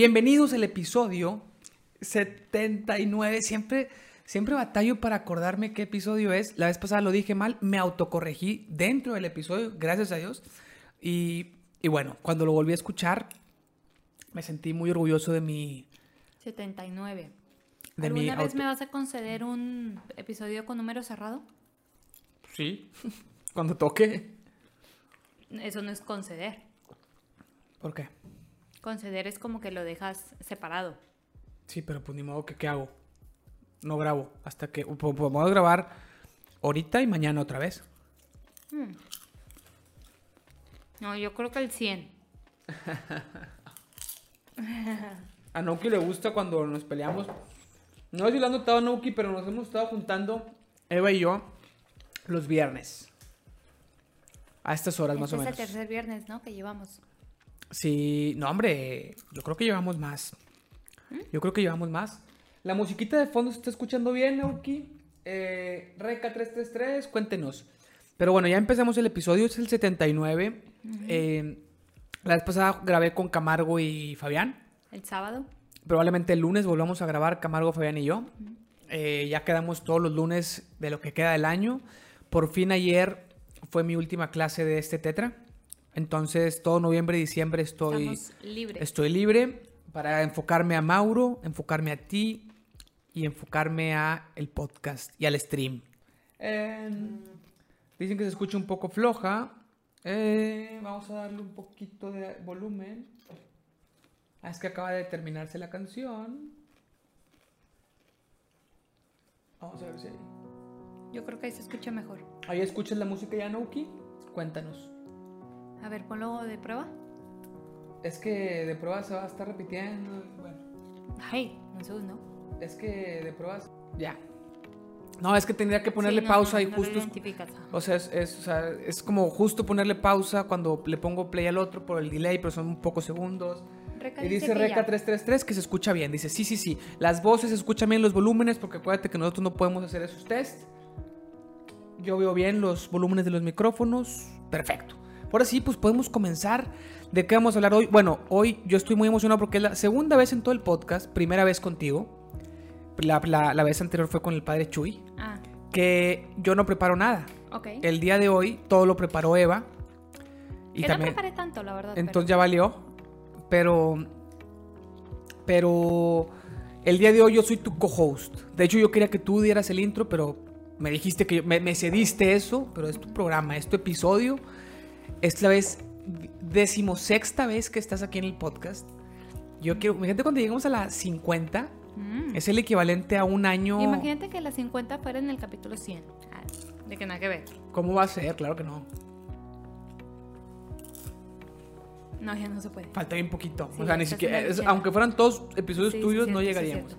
Bienvenidos al episodio 79. Siempre, siempre batallo para acordarme qué episodio es. La vez pasada lo dije mal, me autocorregí dentro del episodio, gracias a Dios. Y, y bueno, cuando lo volví a escuchar, me sentí muy orgulloso de mi... 79. De ¿Alguna mi vez auto- me vas a conceder un episodio con número cerrado? Sí, cuando toque. Eso no es conceder. ¿Por qué? Conceder es como que lo dejas separado. Sí, pero pues ni modo que qué hago. No grabo hasta que po- podemos grabar ahorita y mañana otra vez. No, yo creo que el 100. A Nauki le gusta cuando nos peleamos. No sé si lo han notado Nauki, pero nos hemos estado juntando Eva y yo los viernes. A estas horas más o es el menos. tercer viernes, ¿no? Que llevamos. Sí, no hombre, yo creo que llevamos más. Yo creo que llevamos más. La musiquita de fondo se está escuchando bien, Nauki. Eh, Reca 333, cuéntenos. Pero bueno, ya empezamos el episodio, es el 79. Eh, la vez pasada grabé con Camargo y Fabián. El sábado. Probablemente el lunes volvamos a grabar Camargo, Fabián y yo. Eh, ya quedamos todos los lunes de lo que queda del año. Por fin ayer fue mi última clase de este tetra. Entonces todo noviembre y diciembre estoy, libres. estoy libre para enfocarme a Mauro, enfocarme a ti y enfocarme a el podcast y al stream. Eh, dicen que se escucha un poco floja. Eh, vamos a darle un poquito de volumen. Ah, es que acaba de terminarse la canción. Vamos a ver si ahí. Yo creo que ahí se escucha mejor. ¿Ahí escuchas la música ya, Nauki? Cuéntanos. A ver, ponlo de prueba. Es que de pruebas se va a estar repitiendo. y Bueno, Ay, un segundo. es que de pruebas. Ya. No, es que tendría que ponerle Sí, no, pausa no, y no justo. O sea, es, es- o sea, es como justo ponerle pausa cuando le pongo play al otro por el delay, pero son pocos segundos. Reca Y dice Reca ya. 333 que se escucha bien. Dice, sí, sí, sí. Las voces se escuchan bien, los volúmenes, porque acuérdate que nosotros no podemos hacer esos test. Yo veo bien los volúmenes de los micrófonos. Perfecto. Ahora sí, pues podemos comenzar. ¿De qué vamos a hablar hoy? Bueno, hoy yo estoy muy emocionado porque es la segunda vez en todo el podcast, primera vez contigo. La, la- la vez anterior fue con el padre Chuy, Ah, que yo no preparo nada. ok. El día de hoy todo lo preparó Eva. Y Yo también, no preparé tanto, la verdad. entonces ya valió. Pero. Pero. El día de hoy yo soy tu co-host. De hecho, yo quería que tú dieras el intro, pero me dijiste que yo- me, me cediste eso. Pero es tu programa, es tu episodio. Es la vez. decimosexta vez que estás aquí en el podcast. Yo quiero. Imagínate cuando lleguemos a la 50. pero- Mm. Es el equivalente a un año. Imagínate que las 50 fuera en el capítulo 100. Ah, de que nada que ver. ¿Cómo va a ser? Claro que no. No, ya no se puede. Falta bien poquito. Sí, o sea, ni siquiera. es- aunque fueran todos episodios Sí, tuyos, no es llegaríamos.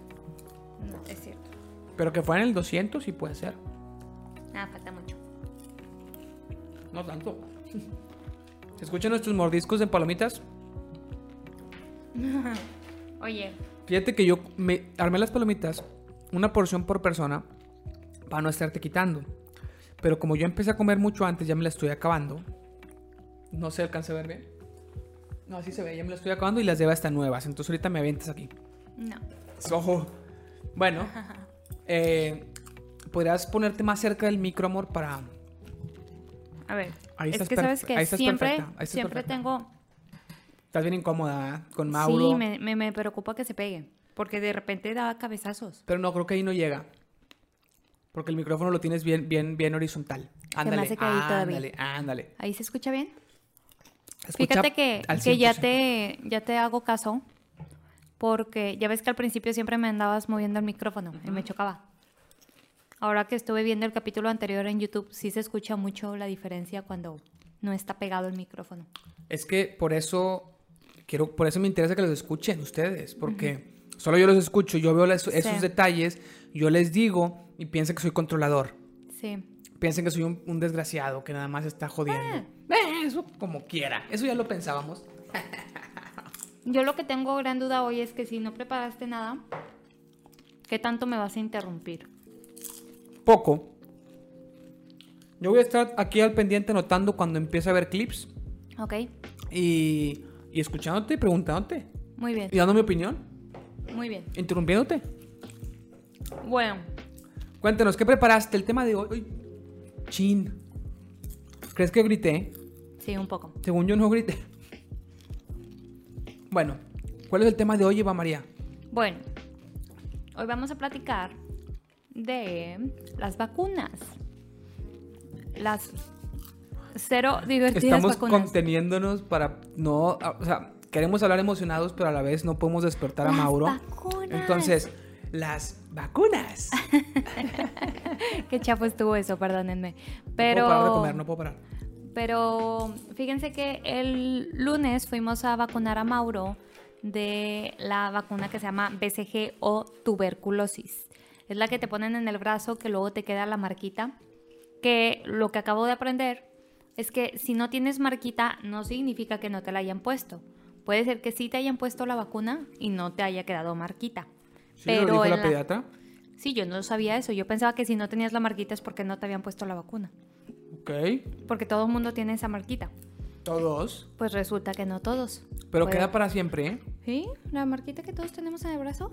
No, es cierto. Pero que fueran el 200 sí puede ser. Ah, falta mucho. No tanto. ¿Se escuchan nuestros mordiscos de palomitas? Oye, Fíjate que yo me armé las palomitas, una porción por persona, para no estarte quitando. Pero como yo empecé a comer mucho antes, ya me la estoy acabando. No se alcanza a ver bien. No, así se ve, ya me la estoy acabando y las lleva hasta nuevas. Entonces ahorita me avientas aquí. no. Ojo. Bueno, eh, podrías ponerte más cerca del micro, amor, para. A ver, Ahí es estás que sabes que siempre, siempre tengo... Estás bien incómoda ¿eh? con Mauro. Sí, me, me, me preocupa que se pegue. Porque de repente da cabezazos. Pero no, creo que ahí no llega. Porque el micrófono lo tienes bien, bien, bien horizontal. me Ándale, hace que ahí todavía. ándale, ándale. ¿Ahí se escucha bien? Escucha Fíjate que, que ya, 100%. te, ya te hago caso. Porque ya ves que al principio siempre me andabas moviendo el micrófono y me chocaba. Ahora que estuve viendo el capítulo anterior en YouTube, sí se escucha mucho la diferencia cuando no está pegado el micrófono. Es que por eso quiero, por eso me interesa que los escuchen ustedes, porque solo yo los escucho, yo veo esos Sí. detalles, yo les digo y piensan que soy controlador. Sí. Piensan que soy un, un desgraciado que nada más está jodiendo. Eh, eso como quiera, eso ya lo pensábamos. Yo lo que tengo gran duda hoy es que si no preparaste nada, ¿qué tanto me vas a interrumpir? Poco. Yo voy a estar aquí al pendiente anotando cuando empiece a ver clips ¿Ok? y, y escuchándote y preguntándote. Muy bien, y dando mi opinión, muy bien. interrumpiéndote. Bueno, Cuéntanos, ¿qué preparaste el tema de hoy? Chin. ¿Crees que grité? sí, un poco. Según yo no grité. Bueno, ¿cuál es el tema de hoy, Eva María? Bueno, hoy vamos a platicar de las vacunas. Las cero divertidas Estamos vacunas. conteniéndonos para no, a- o sea, queremos hablar emocionados, pero a la vez no podemos despertar a Las Mauro. vacunas. Entonces, las vacunas. Qué chapo estuvo eso, perdónenme. No Pero, puedo parar de comer, no puedo parar. pero fíjense que el lunes fuimos a vacunar a Mauro de la vacuna que se llama BCG o tuberculosis. Es la que te ponen en el brazo que luego te queda la marquita. Que lo que acabo de aprender es que si no tienes marquita no significa que no te la hayan puesto. Puede ser que sí te hayan puesto la vacuna y no te haya quedado marquita. ¿Sí lo dijo la la- pediatra? Sí, yo no sabía eso. Yo pensaba que si no tenías la marquita es porque no te habían puesto la vacuna. Ok. Porque todo el mundo tiene esa marquita. Todos. Pues resulta que no todos. Pero Puede- queda para siempre, ¿eh? ¿Sí? La marquita que todos tenemos en el brazo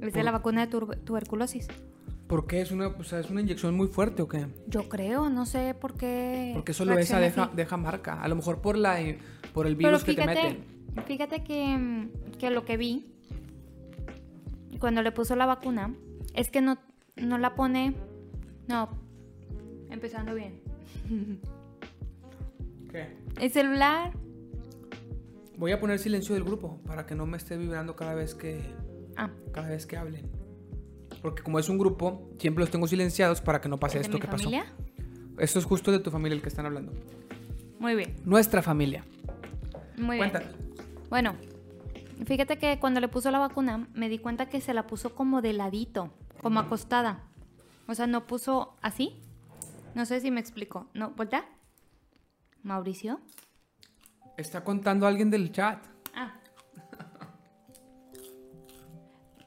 es de la vacuna de tuberculosis. ¿Por qué? ¿Es una, o sea, ¿Es una inyección muy fuerte o qué? Yo creo, no sé por qué. Porque solo esa deja, marca. A lo mejor por la eh, por el Pero virus que te meten. fíjate que, que lo que vi cuando le puso la vacuna es que no, no la pone. No, empezando bien. ¿Qué? El celular. Voy a poner silencio del grupo para que no me esté vibrando cada vez que Ah, cada vez que hablen. Porque como es un grupo, siempre los tengo silenciados para que no pase ¿es de esto mi que familia? pasó. Esto es justo de tu familia el que están hablando. Muy bien, Nuestra familia. muy bien. Bueno, fíjate que cuando le puso la vacuna, me di cuenta que se la puso como de ladito, como acostada. O sea, no puso así. No sé si me explico. ¿No? ¿Voltea? ¿Mauricio? Está contando alguien del chat.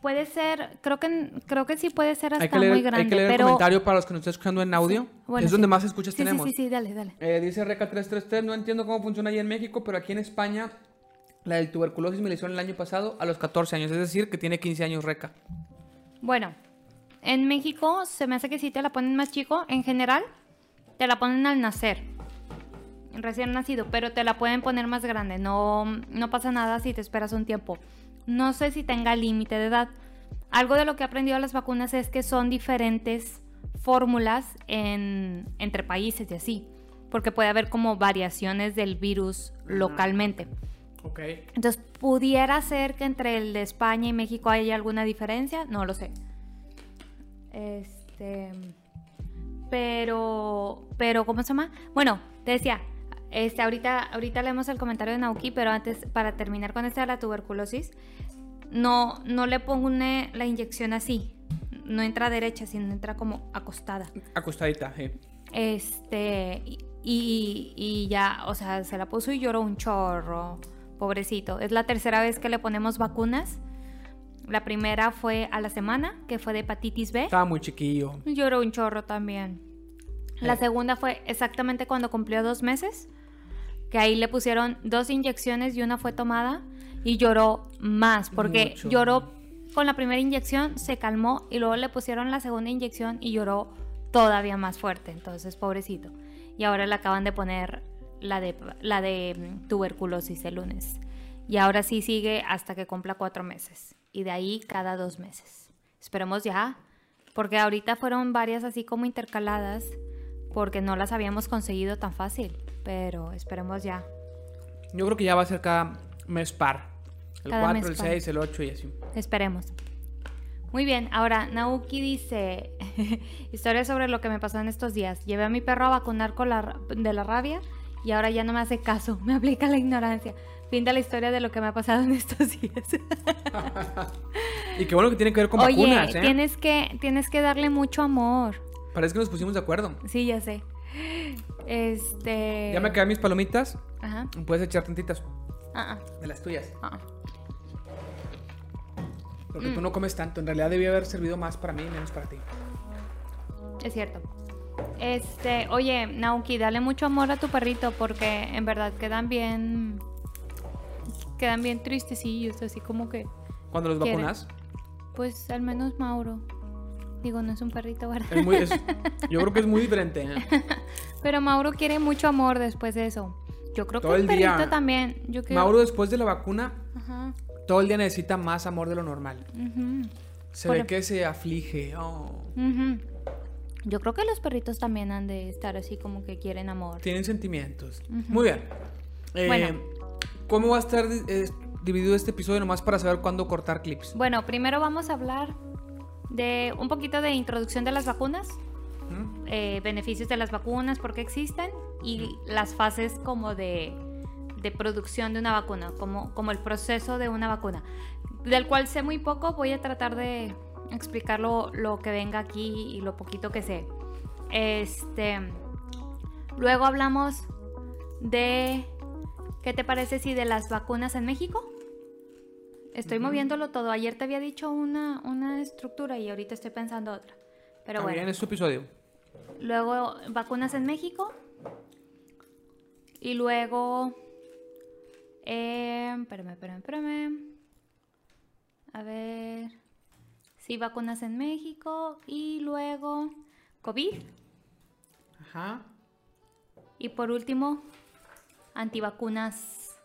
Puede ser, creo que creo que sí puede ser hasta Hay que leer, muy grande, hay que leer pero el comentario para los que nos están escuchando en audio. Bueno, es sí. donde más escuchas Sí, sí, tenemos. Sí, sí, dale, dale. Eh, dice Reca333, no entiendo cómo funciona allá en México, pero aquí en España la del tuberculosis me la hicieron el año pasado a los 14 años, es decir, que tiene 15 años Reca. Bueno, en México se me hace que sí te la ponen más chico. En general, te la ponen al nacer. Recién nacido, pero te la pueden poner más grande. No, no pasa nada si te esperas un tiempo. No sé si tenga límite de edad. Algo de lo que he aprendido de las vacunas es que son diferentes fórmulas en- entre países y así. Porque puede haber como variaciones del virus localmente. Ok. Entonces, ¿pudiera ser que entre el de España y México haya alguna diferencia? No lo sé. Este. Pero. Pero, ¿cómo se llama? Bueno, te decía. Este, ahorita, ahorita leemos el comentario de Nauki, pero antes, para terminar con esta de la tuberculosis, no, no le pone la inyección así. No entra derecha, sino entra como acostada. Acostadita, sí. Este, y, y- y ya, o sea, se la puso y lloró un chorro, pobrecito. Es la tercera vez que le ponemos vacunas. La primera fue a la semana, que fue de hepatitis B. Estaba muy chiquillo. Lloró un chorro también. La segunda fue exactamente cuando cumplió dos meses, que ahí le pusieron dos inyecciones y una fue tomada y lloró más, porque Mucho. lloró con la primera inyección, se calmó y luego le pusieron la segunda inyección y lloró todavía más fuerte, entonces pobrecito. Y ahora le acaban de poner la de, la de mm, tuberculosis el lunes. Y ahora sí sigue hasta que cumpla cuatro meses. Y de ahí cada dos meses. Esperemos ya, porque ahorita fueron varias así como intercaladas, porque no las habíamos conseguido tan fácil. Pero esperemos ya. Yo creo que ya va a ser cada mes par. El Cada 4, mes el par. 6, el 8 y así. Esperemos. Muy bien, ahora Nauki dice, historia sobre lo que me pasó en estos días. Llevé a mi perro a vacunar con la, de la rabia y ahora ya no me hace caso, me aplica la ignorancia. Fin de la historia de lo que me ha pasado en estos días. Y qué bueno que tiene que ver con Oye, vacunas, ¿eh? tienes, que, tienes que darle mucho amor. Parece que nos pusimos de acuerdo. Sí, ya sé. Este... Ya me quedan mis palomitas. Ajá. Puedes echar tantitas Ah, de las tuyas. ah, ah. Porque Mm. tú no comes tanto. En realidad debía haber servido más para mí y menos para ti. Es cierto. Este, oye, Nauki, dale mucho amor a tu perrito porque en verdad quedan bien. quedan bien tristecillos, así como que, Cuando los vacunas. pues al menos Mauro. Digo, no es un perrito, ¿verdad? Es muy, es- yo creo que es muy diferente. ¿eh? Pero Mauro quiere mucho amor después de eso. Yo creo Todo que el perrito día. también. Yo creo... Mauro después de la vacuna, Ajá. todo el día necesita más amor de lo normal. Se Por- ve que se aflige. oh. Yo creo que los perritos también han de estar así como que quieren amor. Tienen sentimientos. Muy bien. Eh, Bueno. ¿Cómo va a estar eh, dividido este episodio nomás para saber cuándo cortar clips? Bueno, primero vamos a hablar de un poquito de introducción de las vacunas, ¿Mm? eh, beneficios de las vacunas, por qué existen y las fases como de, de producción de una vacuna, como, como el proceso de una vacuna, del cual sé muy poco, voy a tratar de explicar lo, lo que venga aquí y lo poquito que sé. Este, luego hablamos de, ¿qué te parece si de las vacunas en México? Estoy moviéndolo todo. Ayer te había dicho una, una estructura y ahorita estoy pensando otra. Pero bueno. bien, es tu episodio. Luego vacunas en México. Y luego... Eh, espérame, espérame, espérame. A ver. Sí, vacunas en México. Y luego COVID. Ajá. Y por último, antivacunas.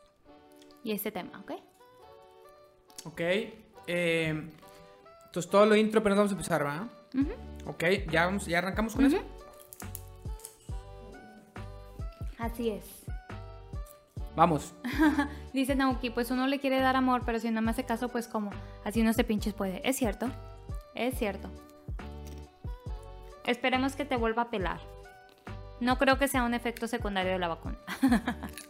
Y este tema, ¿ok? Ok. eh, entonces todo lo intro, pero no vamos a empezar, ¿va? Ok, ya, vamos, ya arrancamos con eso. Así es. Vamos. Dice Nauki, pues uno le quiere dar amor, pero si no me hace caso, pues como, así no se pinches puede. Es cierto, es cierto. Esperemos que te vuelva a pelar. No creo que sea un efecto secundario de la vacuna.